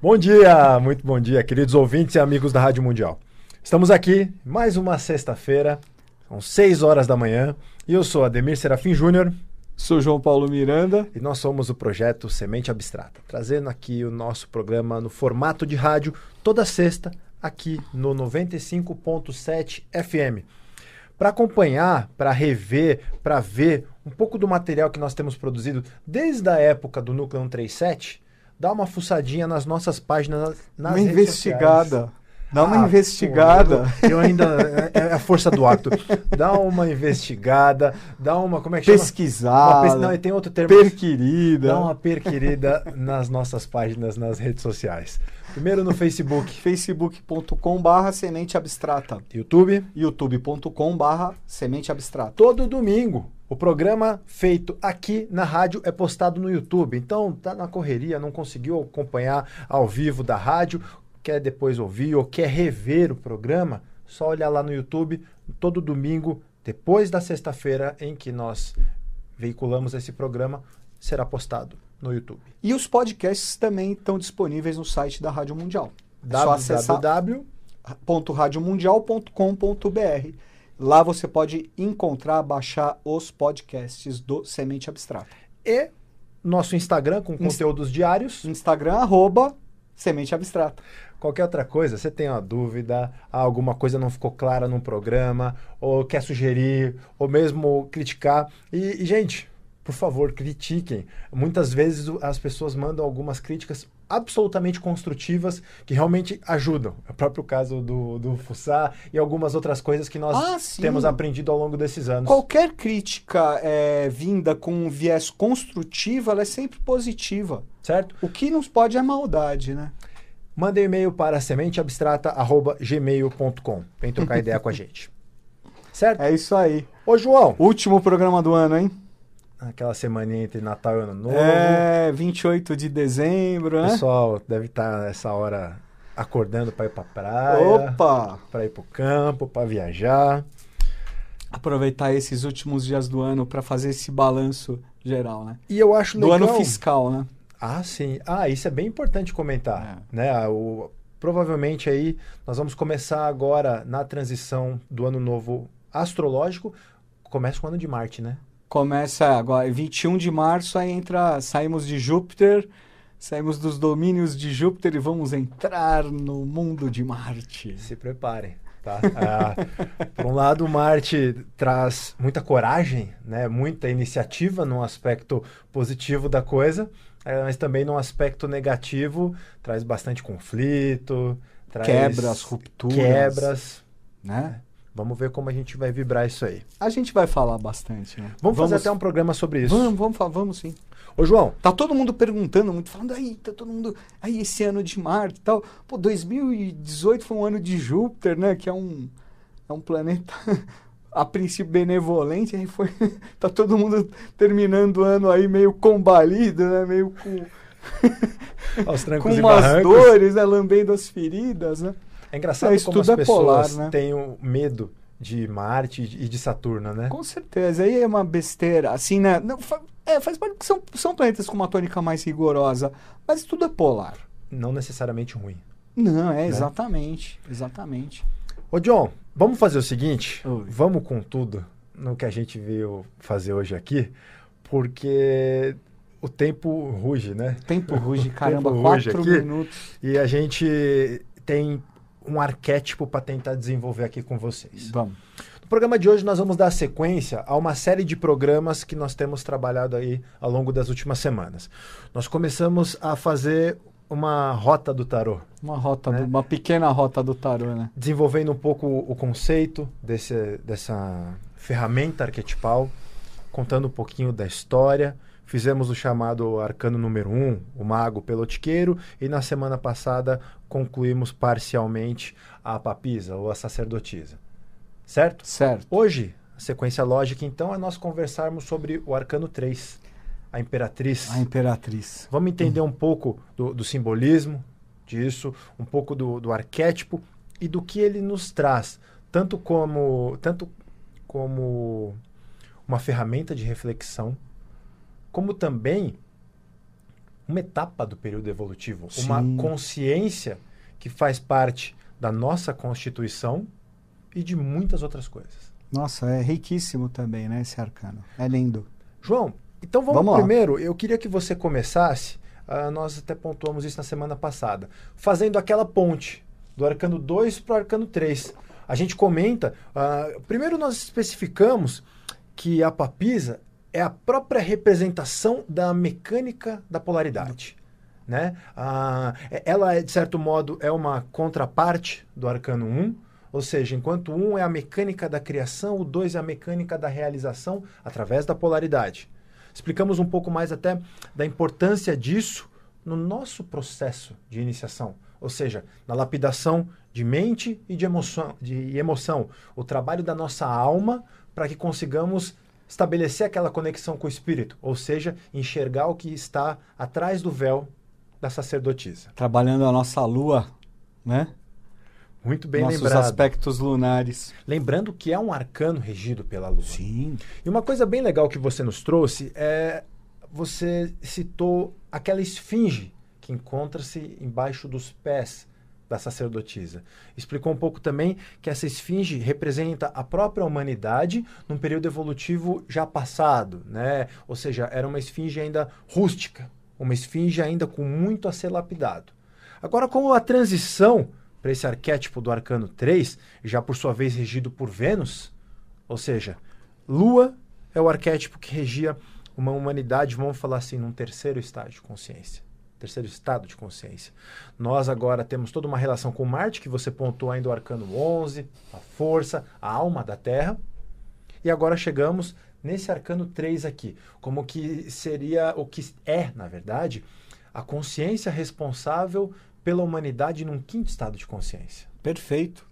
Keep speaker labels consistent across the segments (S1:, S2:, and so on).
S1: Bom dia, muito bom dia, queridos ouvintes e amigos da Rádio Mundial. Estamos aqui mais uma sexta-feira, são 6 horas da manhã, e eu sou Ademir Serafim Júnior.
S2: Sou João Paulo Miranda.
S1: E nós somos o projeto Semente Abstrata, trazendo aqui o nosso programa no formato de rádio toda sexta, aqui no 95.7 FM. Para acompanhar, para rever, para ver um pouco do material que nós temos produzido desde a época do Núcleo 137, dá uma fuçadinha nas nossas páginas, nas
S2: uma investigada. Dá uma ah, investigada.
S1: Pô, eu, ainda. É, é, a força do hábito. Dá uma investigada, dá uma. Como é que chama?
S2: Pesquisada.
S1: Pes, não, tem outro termo.
S2: Perquirida.
S1: Dá uma perquirida nas nossas páginas, nas redes sociais. Primeiro no Facebook.
S2: facebook.com/barra semente abstrata.
S1: YouTube.
S2: youtube.com/barra semente abstrata.
S1: Todo domingo. O programa feito aqui na rádio é postado no YouTube. Então, tá na correria, não conseguiu acompanhar ao vivo da rádio, quer depois ouvir ou quer rever o programa, só olhar lá no YouTube todo domingo, depois da sexta-feira em que nós veiculamos esse programa, será postado no YouTube.
S2: E os podcasts também estão disponíveis no site da Rádio Mundial.
S1: É
S2: www.radiomundial.com.br Lá você pode encontrar, baixar os podcasts do Semente Abstrata.
S1: E nosso Instagram com Inst conteúdos diários.
S2: Instagram, arroba Semente Abstrata.
S1: Qualquer outra coisa, você tem uma dúvida, alguma coisa não ficou clara no programa, ou quer sugerir, ou mesmo criticar. E, e gente, por favor, critiquem. Muitas vezes as pessoas mandam algumas críticas absolutamente construtivas que realmente ajudam. É o próprio caso do, do Fussá e algumas outras coisas que nós ah, temos aprendido ao longo desses anos.
S2: Qualquer crítica é, vinda com um viés construtivo, ela é sempre positiva.
S1: Certo?
S2: O que nos pode é maldade, né?
S1: Mande um e-mail para sementeabstrata.gmail.com. Vem trocar ideia com a gente. Certo?
S2: É isso aí.
S1: Ô, João.
S2: Último programa do ano, hein?
S1: Aquela semana entre Natal e Ano Novo.
S2: É, 28 de dezembro, né?
S1: O pessoal deve estar nessa hora acordando para ir para praia.
S2: Opa!
S1: Para ir para o campo, para viajar.
S2: Aproveitar esses últimos dias do ano para fazer esse balanço geral, né?
S1: E eu acho
S2: do legal... ano fiscal, né?
S1: Ah, sim. Ah, isso é bem importante comentar, é. né? O, provavelmente aí nós vamos começar agora na transição do ano novo astrológico, começa com o ano de Marte, né?
S2: Começa agora, 21 de março, aí entra, saímos de Júpiter, saímos dos domínios de Júpiter e vamos entrar no mundo de Marte.
S1: Se preparem. Tá? Ah, por um lado, Marte traz muita coragem, né? muita iniciativa no aspecto positivo da coisa, eh, mas também no aspecto negativo traz bastante conflito, traz
S2: quebras, rupturas,
S1: quebras, né? Vamos ver como a gente vai vibrar isso aí.
S2: A gente vai falar bastante, né?
S1: Vamos, vamos, fazer até um programa sobre isso.
S2: Vamos, vamos, vamos sim.
S1: Ô, João.
S2: Tá todo mundo perguntando, muito falando, aí, tá todo mundo. Aí, esse ano de Marte e tal. Pô, 2018 foi um ano de Júpiter, né? Que é um, é um planeta a princípio benevolente. Aí foi. tá todo mundo terminando o ano aí meio combalido, né? Meio com. Com umas dores, né? Lambendo as feridas, né?
S1: É engraçado é, como as é pessoas polar, né? têm um medo de Marte e de Saturno, né?
S2: Com certeza. Aí é uma besteira. Assim, né? Não, é, faz parte que são, são planetas com uma tônica mais rigorosa, mas tudo é polar.
S1: Não necessariamente ruim.
S2: Não, é né? exatamente. Exatamente.
S1: Ô, John, vamos fazer o seguinte? Oi. Vamos com tudo no que a gente veio fazer hoje aqui, porque o tempo ruge, né?
S2: O tempo ruge, caramba, tempo quatro minutos.
S1: E a gente tem um arquétipo para tentar desenvolver aqui com vocês.
S2: Vamos.
S1: No programa de hoje nós vamos dar sequência a uma série de programas que nós temos trabalhado aí ao longo das últimas semanas. Nós começamos a fazer uma rota do tarô.
S2: Uma rota, né? uma pequena rota do tarô, né?
S1: Desenvolvendo um pouco o conceito desse, dessa ferramenta arquetipal, contando um pouquinho da história, Fizemos o chamado arcano número 1, um, o mago pelotiqueiro, e na semana passada concluímos parcialmente a papisa, ou a sacerdotisa. Certo?
S2: Certo.
S1: Hoje, a sequência lógica, então, é nós conversarmos sobre o arcano 3, a imperatriz.
S2: A imperatriz.
S1: Vamos entender um pouco do, do simbolismo disso, um pouco do, do arquétipo e do que ele nos traz, tanto como, tanto como uma ferramenta de reflexão como também uma etapa do período evolutivo,
S2: Sim.
S1: uma consciência que faz parte da nossa constituição e de muitas outras coisas.
S2: Nossa, é riquíssimo também, né, esse arcano. É lindo.
S1: João, então vamos,
S2: Vamos lá.
S1: primeiro. Eu queria que você começasse. ah, nós até pontuamos isso na semana passada, fazendo aquela ponte do arcano 2 para o arcano 3. A gente comenta. ah, primeiro, nós especificamos que a papisa é a própria representação da mecânica da polaridade. Né? Ah, é- ela, de certo modo, é uma contraparte do arcano 1, ou seja, enquanto 1 é a mecânica da criação, o 2 é a mecânica da realização através da polaridade. Explicamos um pouco mais até da importância disso no nosso processo de iniciação, ou seja, na lapidação de mente e de emoção, de emoção o trabalho da nossa alma para que consigamos estabelecer aquela conexão com o espírito, ou seja, enxergar o que está atrás do véu da sacerdotisa.
S2: Trabalhando a nossa lua, né?
S1: Muito bem
S2: Nossos
S1: lembrado.
S2: aspectos lunares.
S1: Lembrando que é um arcano regido pela lua.
S2: Sim.
S1: E uma coisa bem legal que você nos trouxe é você citou aquela esfinge que encontra-se embaixo dos pés da sacerdotisa. Explicou um pouco também que essa esfinge representa a própria humanidade num período evolutivo já passado, né? Ou seja, era uma esfinge ainda rústica, uma esfinge ainda com muito a ser lapidado. Agora, como a transição para esse arquétipo do arcano 3, já por sua vez regido por Vênus, ou seja, Lua é o arquétipo que regia uma humanidade, vamos falar assim, num terceiro estágio de consciência. Terceiro estado de consciência. Nós agora temos toda uma relação com Marte, que você pontuou ainda o arcano 11, a força, a alma da Terra. E agora chegamos nesse arcano 3 aqui, como que seria o que é, na verdade, a consciência responsável pela humanidade num quinto estado de consciência.
S2: Perfeito.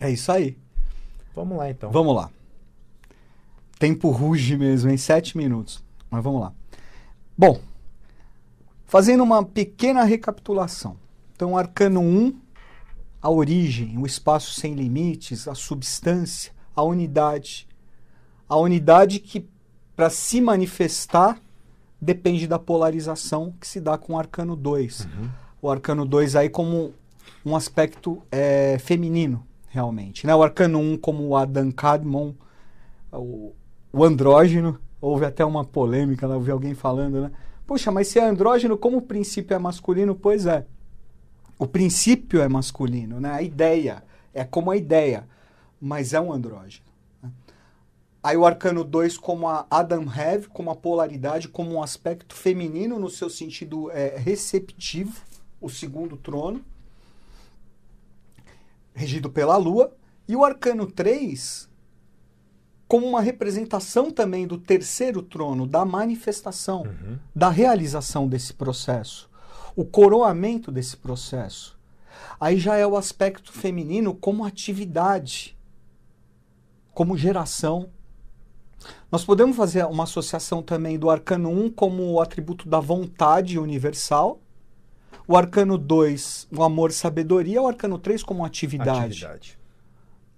S2: É isso aí.
S1: Vamos lá então.
S2: Vamos lá. Tempo ruge mesmo, em sete minutos. Mas vamos lá. Bom, fazendo uma pequena recapitulação. Então, arcano 1, a origem, o espaço sem limites, a substância, a unidade. A unidade que, para se manifestar, depende da polarização que se dá com o arcano 2. O arcano 2 aí como um aspecto é, feminino, realmente. Né? O arcano 1 como o Adam Cadmon, o, o andrógeno. Houve até uma polêmica, lá, eu vi alguém falando, né? Poxa, mas se é andrógeno, como o princípio é masculino? Pois é. O princípio é masculino, né? A ideia é como a ideia, mas é um andrógeno. né? Aí o arcano 2 como a Adam Have, como a polaridade, como um aspecto feminino no seu sentido é, receptivo, o segundo trono, regido pela lua. E o arcano 3 como uma representação também do terceiro trono, da manifestação,
S1: Uhum.
S2: da realização desse processo, o coroamento desse processo. Aí já é o aspecto feminino como atividade, como geração. Nós podemos fazer uma associação também do arcano 1 como o atributo da vontade universal, o arcano 2, o amor sabedoria, o arcano 3 como atividade
S1: Atividade.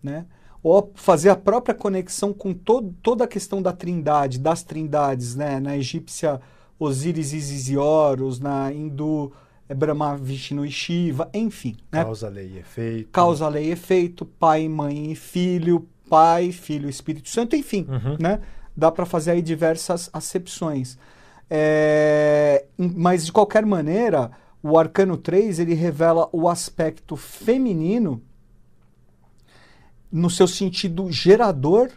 S2: né? Ou fazer a própria conexão com to toda a questão da trindade, das trindades, né? Na egípcia, Osíris, Isis e Horus, na hindu, é Brahma, Vishnu e Shiva, enfim, né?
S1: Causa, lei e efeito.
S2: Causa, lei e efeito, pai, mãe e filho, pai, filho, Espírito Santo, enfim,
S1: Uhum.
S2: né? Dá para fazer aí diversas acepções. É, mas, de qualquer maneira, o Arcano 3, ele revela o aspecto feminino no seu sentido gerador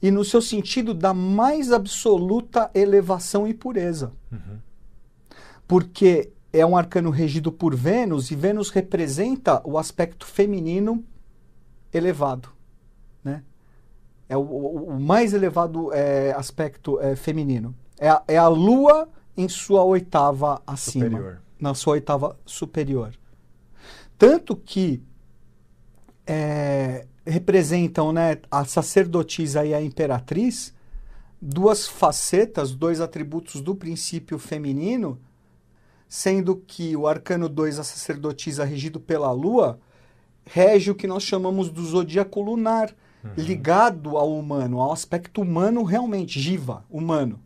S2: e no seu sentido da mais absoluta elevação e pureza.
S1: Uhum.
S2: Porque é um arcano regido por Vênus e Vênus representa o aspecto feminino elevado, né? É o, o- mais elevado é, aspecto é, feminino. É a, é a Lua em sua oitava acima,
S1: Superior.
S2: na sua oitava superior. Tanto que é, representam né, a sacerdotisa e a imperatriz, duas facetas, dois atributos do princípio feminino, sendo que o arcano 2, a sacerdotisa regido pela lua, rege o que nós chamamos do zodíaco lunar, ligado ao humano, ao aspecto humano realmente, jiva, humano.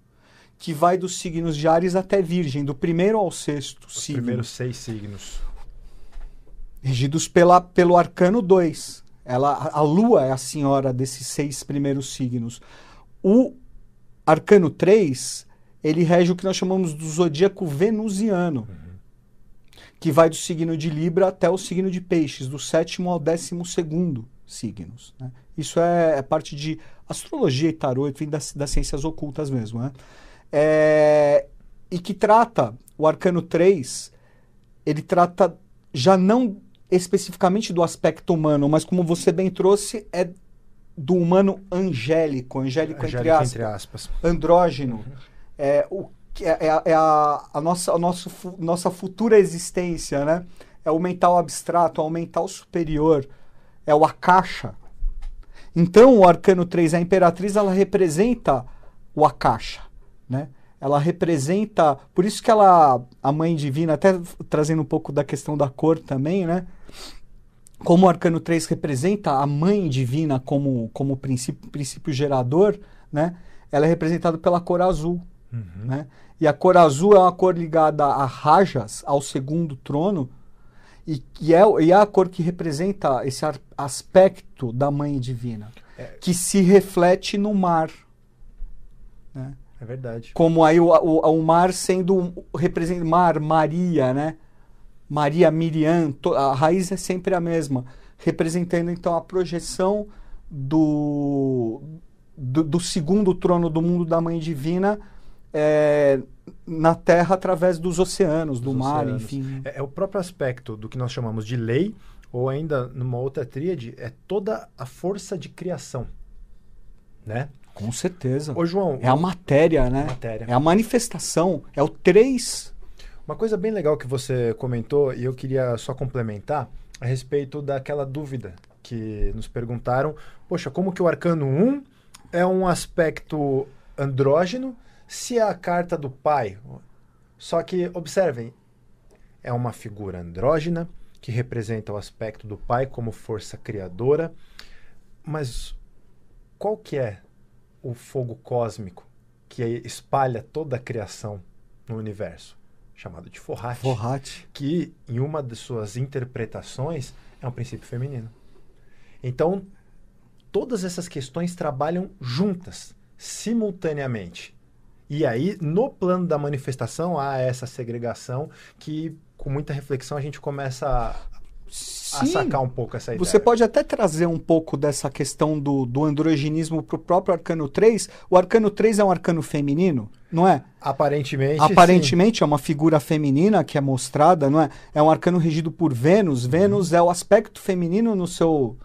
S2: que vai dos signos de Ares até Virgem, do primeiro ao sexto
S1: Os
S2: signo.
S1: primeiros seis signos.
S2: Regidos pela, pelo arcano 2. Ela, a lua é a senhora desses seis primeiros signos. O arcano 3, ele rege o que nós chamamos do zodíaco venusiano, que vai do signo de Libra até o signo de Peixes, do sétimo ao décimo segundo signos. né? Isso é, é parte de astrologia e tarô, enfim, das, das ciências ocultas mesmo. né? É, e que trata, o arcano 3, ele trata já não especificamente do aspecto humano, mas como você bem trouxe, é do humano angélico, angélico, entre
S1: Angélica,
S2: aspas,
S1: entre aspas.
S2: andrógeno. É, o, é, é a- é a, a nossa, a nosso, nossa futura existência, né? É o mental abstrato, é o mental superior, é o Akasha. Então, o arcano 3, a imperatriz, ela representa o Akasha, né? Ela representa, por isso que ela, a mãe divina, até trazendo um pouco da questão da cor também, né? Como o arcano 3 representa a mãe divina como, como princípio, princípio gerador, né? Ela é representada pela cor azul,
S1: Uhum.
S2: né? E a cor azul é uma cor ligada a Rajas, ao segundo trono, e, e, é, e é a cor que representa esse ar- aspecto da mãe divina,
S1: É.
S2: que se reflete no mar. Né?
S1: É verdade.
S2: Como aí o, o, o mar sendo representa mar, Maria, né? Maria, Miriam, a raiz é sempre a mesma, representando então a projeção do, do, do segundo trono do mundo da Mãe Divina é, na Terra através dos oceanos, do mar,
S1: oceanos.
S2: enfim.
S1: É, é o próprio aspecto do que nós chamamos de lei, ou ainda numa outra tríade, é toda a força de criação. Né?
S2: Com certeza.
S1: Ô, João,
S2: É a matéria, né?
S1: matéria.
S2: É a manifestação, é o três.
S1: Uma coisa bem legal que você comentou, e eu queria só complementar, a respeito daquela dúvida que nos perguntaram, poxa, como que o arcano 1 é um aspecto andrógeno se é a carta do pai? Só que, observem, é uma figura andrógena que representa o aspecto do pai como força criadora, mas qual que é o fogo cósmico que espalha toda a criação no universo? Chamado de Forrat
S2: Forrate.
S1: que em uma de suas interpretações é um princípio feminino. Então, todas essas questões trabalham juntas, simultaneamente. E aí, no plano da manifestação, há essa segregação que, com muita reflexão, a gente começa a, a
S2: Sim.
S1: sacar um pouco essa ideia.
S2: Você pode até trazer um pouco dessa questão do, do androgenismo para o próprio arcano 3. O arcano 3 é um arcano feminino, não é?
S1: Aparentemente,
S2: Aparentemente é uma figura feminina que é mostrada, não é? É um arcano regido por Vênus.
S1: Uhum.
S2: Vênus é o aspecto feminino no seu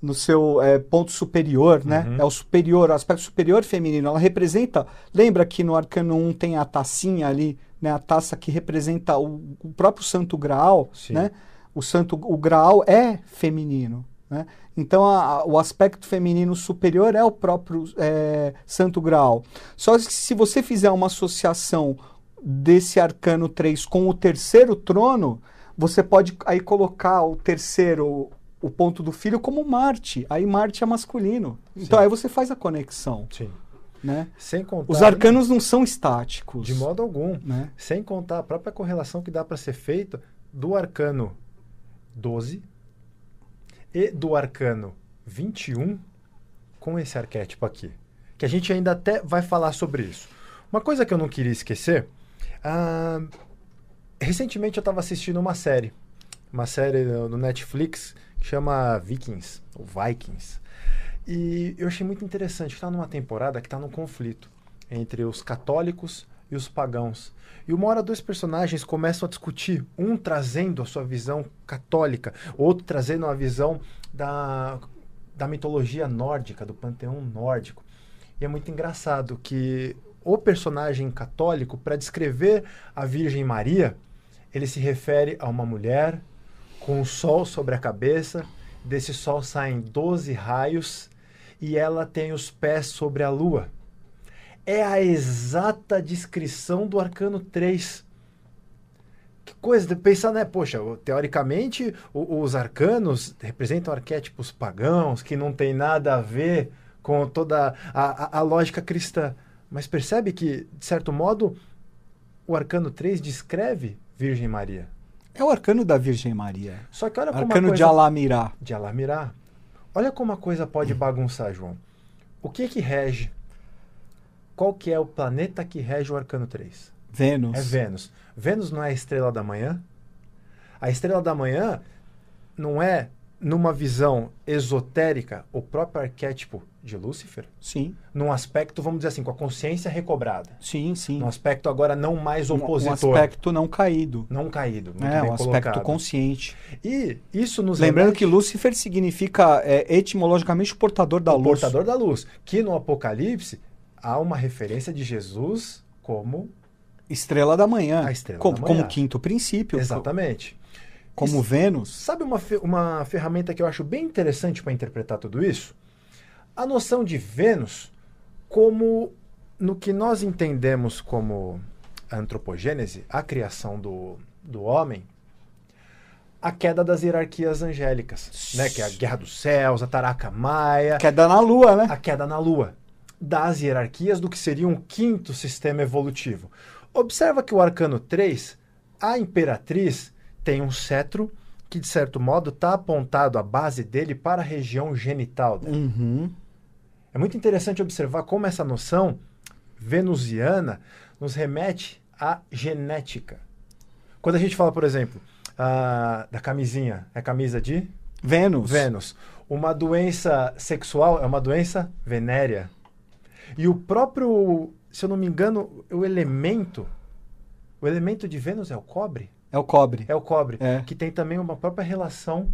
S2: no seu é, ponto superior, né?
S1: Uhum.
S2: É o superior, o aspecto superior feminino. Ela representa, lembra que no arcano 1 tem a tacinha ali, né? A taça que representa o, o próprio Santo Graal,
S1: Sim.
S2: né? O Santo o Graal é feminino, né? Então a- a- o aspecto feminino superior é o próprio é, Santo Graal. Só que se você fizer uma associação desse arcano 3 com o terceiro trono, você pode aí colocar o terceiro, o ponto do filho, como Marte. Aí Marte é masculino. Então
S1: Sim.
S2: aí você faz a conexão,
S1: Sim.
S2: né?
S1: Sem contar.
S2: Os arcanos não são estáticos.
S1: De modo algum.
S2: né?
S1: Sem contar a própria correlação que dá para ser feita do arcano 12 e do arcano 21 com esse arquétipo aqui. Que a gente ainda até vai falar sobre isso. Uma coisa que eu não queria esquecer. ah, recentemente eu estava assistindo uma série. Uma série no Netflix que chama Vikings, ou Vikings. E eu achei muito interessante está numa temporada que está num conflito entre os católicos e os pagãos. E uma hora dois personagens começam a discutir, um trazendo a sua visão católica, outro trazendo a visão da, da mitologia nórdica, do panteão nórdico. E é muito engraçado que o personagem católico, para descrever a Virgem Maria, ele se refere a uma mulher com o sol sobre a cabeça, desse sol saem 12 raios e ela tem os pés sobre a lua. É a exata descrição do arcano 3. Que coisa de pensar, né? Poxa, teoricamente o- os arcanos representam arquétipos pagãos que não tem nada a ver com toda a, a- a lógica cristã. Mas percebe que, de certo modo, o arcano 3 descreve Virgem Maria.
S2: É o arcano da Virgem Maria.
S1: Só que olha como
S2: Arcano
S1: a coisa...
S2: de Alamirá.
S1: de Alamirá. Olha como a coisa pode bagunçar, João. O que que rege? Qual que é o planeta que rege o arcano 3?
S2: Vênus.
S1: É Vênus. Vênus não é a estrela da manhã? A estrela da manhã não é, numa visão esotérica, o próprio arquétipo de Lúcifer?
S2: Sim,
S1: Num aspecto, vamos dizer assim, com a consciência recobrada.
S2: sim, sim.
S1: Num aspecto agora não mais
S2: Um-
S1: opositor.
S2: Um aspecto não caído.
S1: Não caído. Muito
S2: É,
S1: bem
S2: um aspecto
S1: colocado.
S2: consciente.
S1: E isso nos
S2: Lembrando
S1: remete
S2: que Lúcifer significa é, etimologicamente o portador da
S1: o
S2: luz.
S1: portador da luz. Que no Apocalipse há uma referência de Jesus como.
S2: Estrela da manhã.
S1: Estrela
S2: como,
S1: da manhã.
S2: como quinto princípio.
S1: Exatamente.
S2: Como Vênus.
S1: Sabe uma, uma ferramenta que eu acho bem interessante para interpretar tudo isso? A noção de Vênus como no que nós entendemos como a antropogênese, a criação do, do homem, a queda das hierarquias angélicas, né? que é a Guerra dos Céus, a Taraka Maia,
S2: Queda na Lua, né?
S1: a queda na Lua, das hierarquias do que seria um quinto sistema evolutivo. Observa que o arcano 3, a imperatriz tem um cetro que, de certo modo, está apontado a base dele para a região genital dela.
S2: Uhum.
S1: É muito interessante observar como essa noção venusiana nos remete à genética. Quando a gente fala, por exemplo, ah, da camisinha, é camisa de
S2: Vênus.
S1: Vênus. Uma doença sexual é uma doença venérea. E o próprio, se eu não me engano, o elemento, o elemento de Vênus é o cobre?
S2: É o cobre.
S1: É o cobre,
S2: É.
S1: que tem também uma própria relação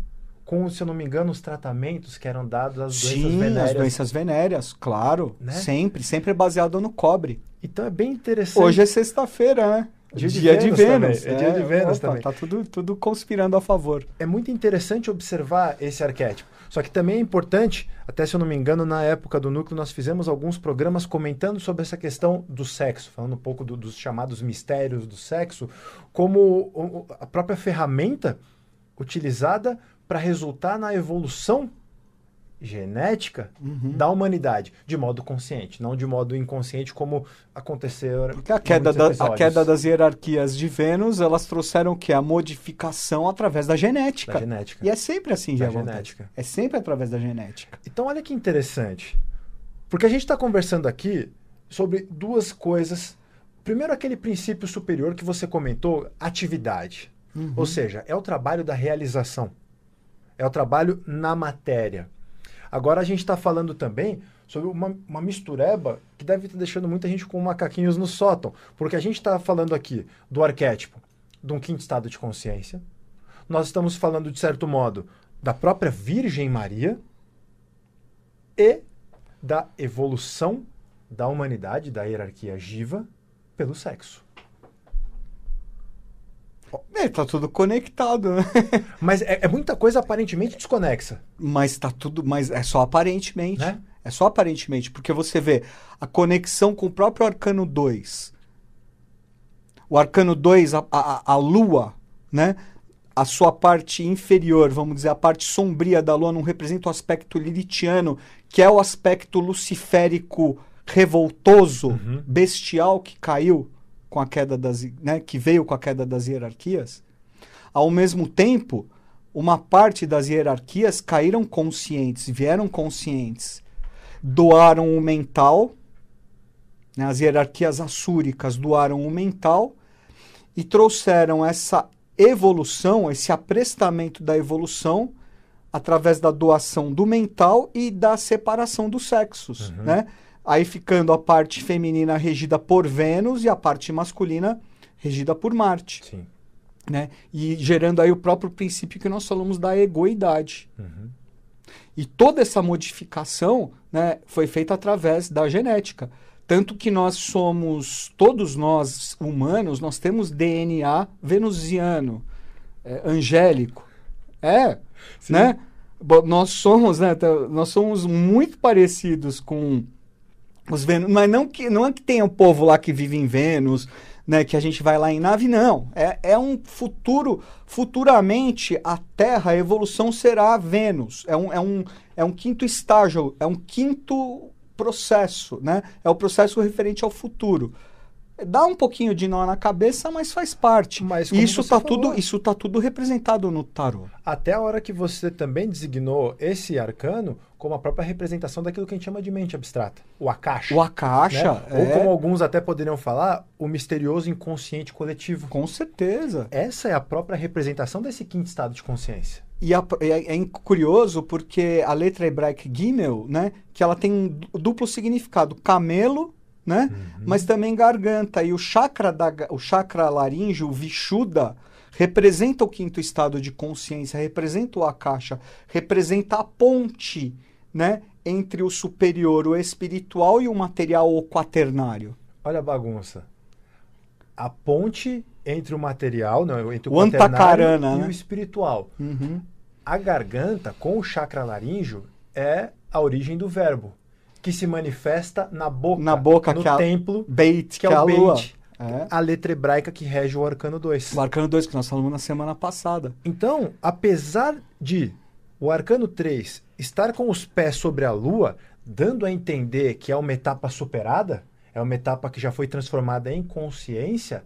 S1: com, se eu não me engano, os tratamentos que eram dados às doenças
S2: Sim,
S1: venéreas.
S2: as doenças venéreas, claro.
S1: Né?
S2: Sempre, sempre é baseado no cobre.
S1: Então é bem interessante.
S2: Hoje é sexta-feira, né?
S1: Dia de Vênus também, é dia de Vênus
S2: opa,
S1: também.
S2: Tá tudo, tudo conspirando a favor.
S1: é muito interessante observar esse arquétipo. Só que também é importante, até se eu não me engano, na época do núcleo nós fizemos alguns programas comentando sobre essa questão do sexo, falando um pouco do- dos chamados mistérios do sexo, como a própria ferramenta utilizada para resultar na evolução genética
S2: Uhum.
S1: da humanidade, de modo consciente, não de modo inconsciente como aconteceu
S2: Porque a queda, da, a queda das hierarquias de Vênus, elas trouxeram o quê? A modificação através da genética.
S1: da genética.
S2: E é sempre assim,
S1: Da
S2: já
S1: genética.
S2: É sempre através da genética.
S1: Então, olha que interessante. Porque a gente está conversando aqui sobre duas coisas. Primeiro, aquele princípio superior que você comentou, atividade. Ou seja, é o trabalho da realização. É o trabalho na matéria. Agora, a gente está falando também sobre uma, uma mistureba que deve estar deixando muita gente com macaquinhos no sótão. Porque a gente está falando aqui do arquétipo de um quinto estado de consciência. Nós estamos falando, de certo modo, da própria Virgem Maria e da evolução da humanidade, da hierarquia giva, pelo sexo.
S2: É, tá tudo conectado, né?
S1: Mas é, é muita coisa aparentemente desconexa.
S2: Mas tá tudo. Mas é só aparentemente.
S1: Né?
S2: É só aparentemente. Porque você vê a conexão com o próprio arcano 2. O arcano 2, a, a, a lua, né? A sua parte inferior, vamos dizer, a parte sombria da lua não representa o aspecto lilitiano, que é o aspecto luciférico revoltoso,
S1: Uhum.
S2: bestial que caiu com a queda das, né, que veio com a queda das hierarquias. Ao mesmo tempo, uma parte das hierarquias caíram conscientes, vieram conscientes, doaram o mental, né, as hierarquias assúricas doaram o mental e trouxeram essa evolução, esse aprestamento da evolução através da doação do mental e da separação dos sexos,
S1: Uhum.
S2: né? Aí ficando a parte feminina regida por Vênus e a parte masculina regida por Marte
S1: Sim.
S2: né? E gerando aí o próprio princípio que nós falamos da egoidade.
S1: Uhum.
S2: E toda essa modificação, né, foi feita através da genética. Tanto que nós somos, todos nós humanos, nós temos DNA venusiano, é, angélico. É,
S1: Sim.
S2: né? Nós somos, né, nós somos muito parecidos com os Vênus, mas não que não é que tenha um povo lá que vive em Vênus, né, que a gente vai lá em nave, não. É, é um futuro, futuramente a Terra, a evolução será Vênus. É um, é um, é um quinto estágio, é um quinto processo, né? É o processo referente ao futuro. Dá um pouquinho de nó na cabeça, mas faz parte.
S1: Mas
S2: isso tá
S1: falou-
S2: tudo, isso tá tudo representado no tarô.
S1: Até a hora que você também designou esse arcano como a própria representação daquilo que a gente chama de mente abstrata, o akasha.
S2: O Akasha
S1: né?
S2: é,
S1: Ou como alguns até poderiam falar, o misterioso inconsciente coletivo.
S2: com certeza.
S1: Essa é a própria representação desse quinto estado de consciência.
S2: E a- é, é curioso porque a letra hebraica Gimel, né, que ela tem um du- duplo significado, camelo, né, mas também garganta. E o chakra da o chakra laríngeo, o Vishuddha, representa o quinto estado de consciência, representa o Akasha, representa a ponte, né, entre o superior, o espiritual e o material ou quaternário.
S1: Olha a bagunça. A ponte entre o material, não, entre o,
S2: O
S1: e
S2: né?
S1: o espiritual.
S2: Uhum.
S1: A garganta, com o chakra laríngeo, é a origem do verbo, que se manifesta na boca,
S2: Na boca,
S1: no
S2: que é a-
S1: templo,
S2: Beit,
S1: que é o
S2: lua.
S1: Beit,
S2: É.
S1: a letra hebraica que rege o arcano 2.
S2: O arcano 2 que nós falamos na semana passada.
S1: Então, apesar de o arcano 3 estar com os pés sobre a lua, dando a entender que é uma etapa superada, é uma etapa que já foi transformada em consciência,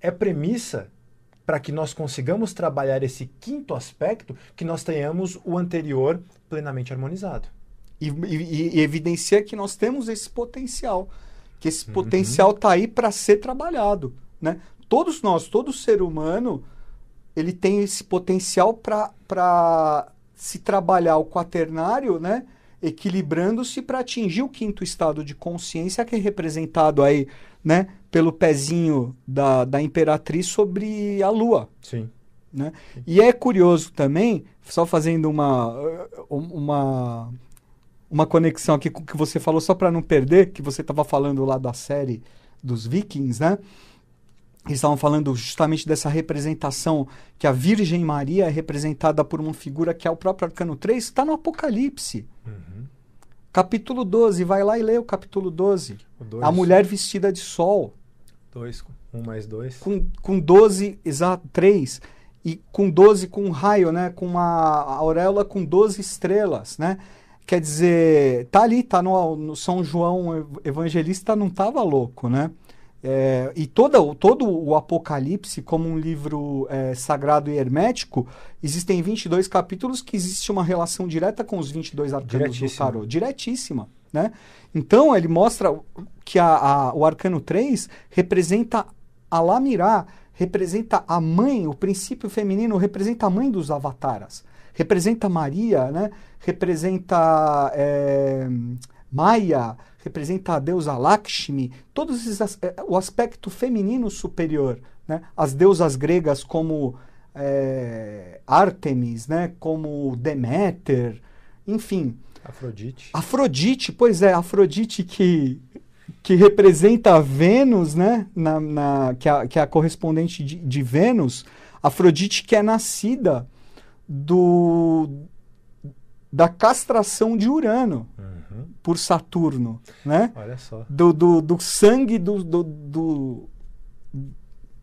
S1: é premissa para que nós consigamos trabalhar esse quinto aspecto, que nós tenhamos o anterior plenamente harmonizado.
S2: E, e- e evidencia que nós temos esse potencial. Que esse potencial está aí para ser trabalhado. Né? Todos nós, todo ser humano, ele tem esse potencial para se trabalhar o quaternário, né? equilibrando-se para atingir o quinto estado de consciência, que é representado aí né? pelo pezinho da, da imperatriz sobre a lua.
S1: Sim.
S2: né? E é curioso também, só fazendo uma, uma, uma conexão aqui com o que você falou, só para não perder, que você estava falando lá da série dos Vikings, né? Eles estavam falando justamente dessa representação que a Virgem Maria é representada por uma figura que é o próprio Arcano 3, está no Apocalipse.
S1: Uhum.
S2: Capítulo 12, vai lá e lê o capítulo 12.
S1: O
S2: A mulher vestida de sol.
S1: Dois, um mais dois.
S2: com, com 12, exato, 3, e com 12 com um raio, né? Com uma auréola com 12 estrelas, né? Quer dizer, tá ali, tá no, no São João Evangelista, não tava louco, né? É, e toda, o- todo o Apocalipse, como um livro é, sagrado e hermético, existem 22 capítulos que existe uma relação direta com os 22 arcanos do tarô. Diretíssima, né? Então, ele mostra que a- a- o arcano 3 representa a Lamirá, representa a mãe, o princípio feminino, representa a mãe dos avataras. Representa Maria, né? representa é, Maia, representa a deusa Lakshmi, todos esses, é, o aspecto feminino superior. Né? As deusas gregas como é, Ártemis, né? como Deméter, enfim.
S1: Afrodite.
S2: Afrodite, pois é, Afrodite que, que representa Vênus, né? Na, na- que, é, a- que é a correspondente de, de Vênus. Afrodite que é nascida do, da castração de Urano
S1: Uhum.
S2: por Saturno, né?
S1: Olha só.
S2: Do, do, do sangue do, do, do,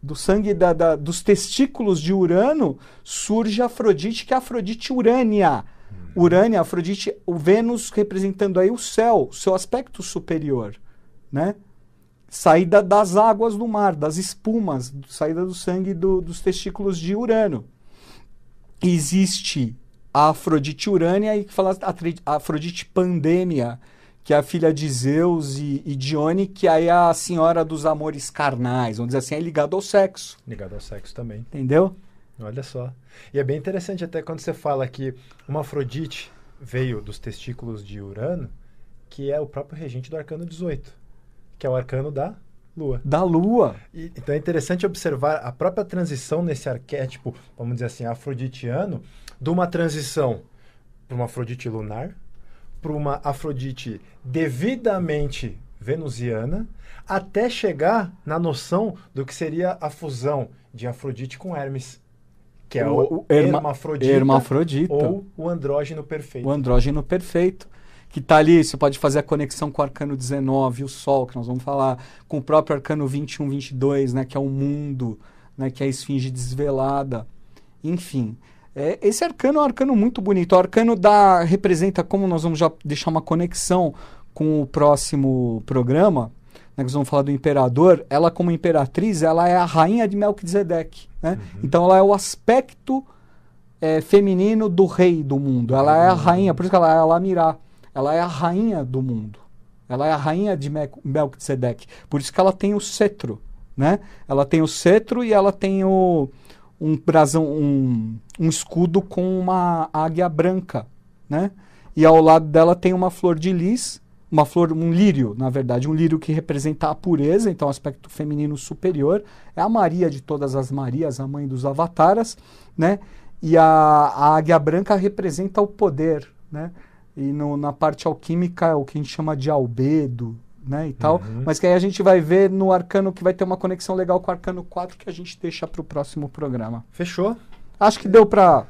S2: do sangue da, da- dos testículos de Urano surge Afrodite, que é Afrodite Urânia. Urânia, Afrodite, o Vênus representando aí o céu, seu aspecto superior, né? Saída das águas do mar, das espumas, saída do sangue do- dos testículos de Urano. Existe a Afrodite Urânia e que fala a Afrodite Pandêmia, que é a filha de Zeus e, e Dione, que aí é a senhora dos amores carnais, vamos dizer assim, é ligado ao sexo,
S1: Ligado ao sexo também.
S2: entendeu?
S1: Olha só. E é bem interessante até quando você fala que uma Afrodite veio dos testículos de Urano, que é o próprio regente do arcano 18, que é o arcano da Lua.
S2: Da Lua.
S1: E- então é interessante observar a própria transição nesse arquétipo, vamos dizer assim, afroditiano, de uma transição para uma Afrodite lunar, para uma Afrodite devidamente venusiana, até chegar na noção do que seria a fusão de Afrodite com Hermes, que é
S2: o, O- herma-
S1: hermafrodita,
S2: Hermafrodita.
S1: ou o andrógeno perfeito.
S2: O andrógeno perfeito. Que tá ali, você pode fazer a conexão com o arcano 19, o Sol, que nós vamos falar, com o próprio arcano 21, 22, né, que é o mundo, né, que é a esfinge desvelada. Enfim, é, esse arcano é um arcano muito bonito. O arcano dá, representa, como nós vamos já deixar uma conexão com o próximo programa, né, que nós vamos falar do imperador, ela como imperatriz, ela é a rainha de Melquisedeque. Né? Então ela é o aspecto é, feminino do rei do mundo. Ela é a rainha, por isso que ela é a Lamirá. Ela é a rainha do mundo. Ela é a rainha de Mel- Melquisedeque. Por isso que ela tem o cetro, né? Ela tem o cetro e ela tem o, um brasão, um, um escudo com uma águia branca, né? E ao lado dela tem uma flor de lis, uma flor, um lírio, na verdade, um lírio que representa a pureza, então aspecto feminino superior. É a Maria de todas as Marias, a mãe dos avataras, né? E a, a águia branca representa o poder, né? E no- na parte alquímica é o que a gente chama de albedo, né? E tal.
S1: Uhum.
S2: Mas que aí a gente vai ver no arcano que vai ter uma conexão legal com o arcano 4 que a gente deixa para o próximo programa.
S1: Fechou?
S2: Acho que deu para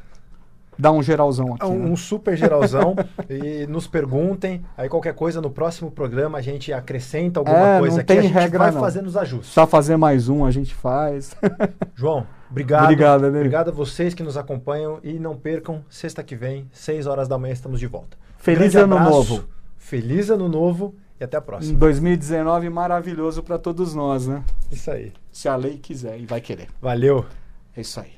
S2: dar um geralzão aqui.
S1: um,
S2: né?
S1: um super geralzão. e nos perguntem. Aí qualquer coisa no próximo programa a gente acrescenta alguma
S2: É,
S1: coisa
S2: não
S1: aqui. A
S2: tem
S1: gente
S2: regra,
S1: vai
S2: não.
S1: fazendo os ajustes.
S2: Só fazer mais um, a gente faz.
S1: João, obrigado.
S2: Obrigado, né?
S1: Obrigado a vocês que nos acompanham e não percam, sexta que vem, 6 horas da manhã, estamos de volta.
S2: Feliz
S1: Grande
S2: ano
S1: abraço,
S2: novo.
S1: Feliz ano novo e até a
S2: Em
S1: próxima.
S2: 2019 maravilhoso para todos nós, né?
S1: Isso aí.
S2: Se a lei quiser e vai querer.
S1: Valeu.
S2: É isso aí.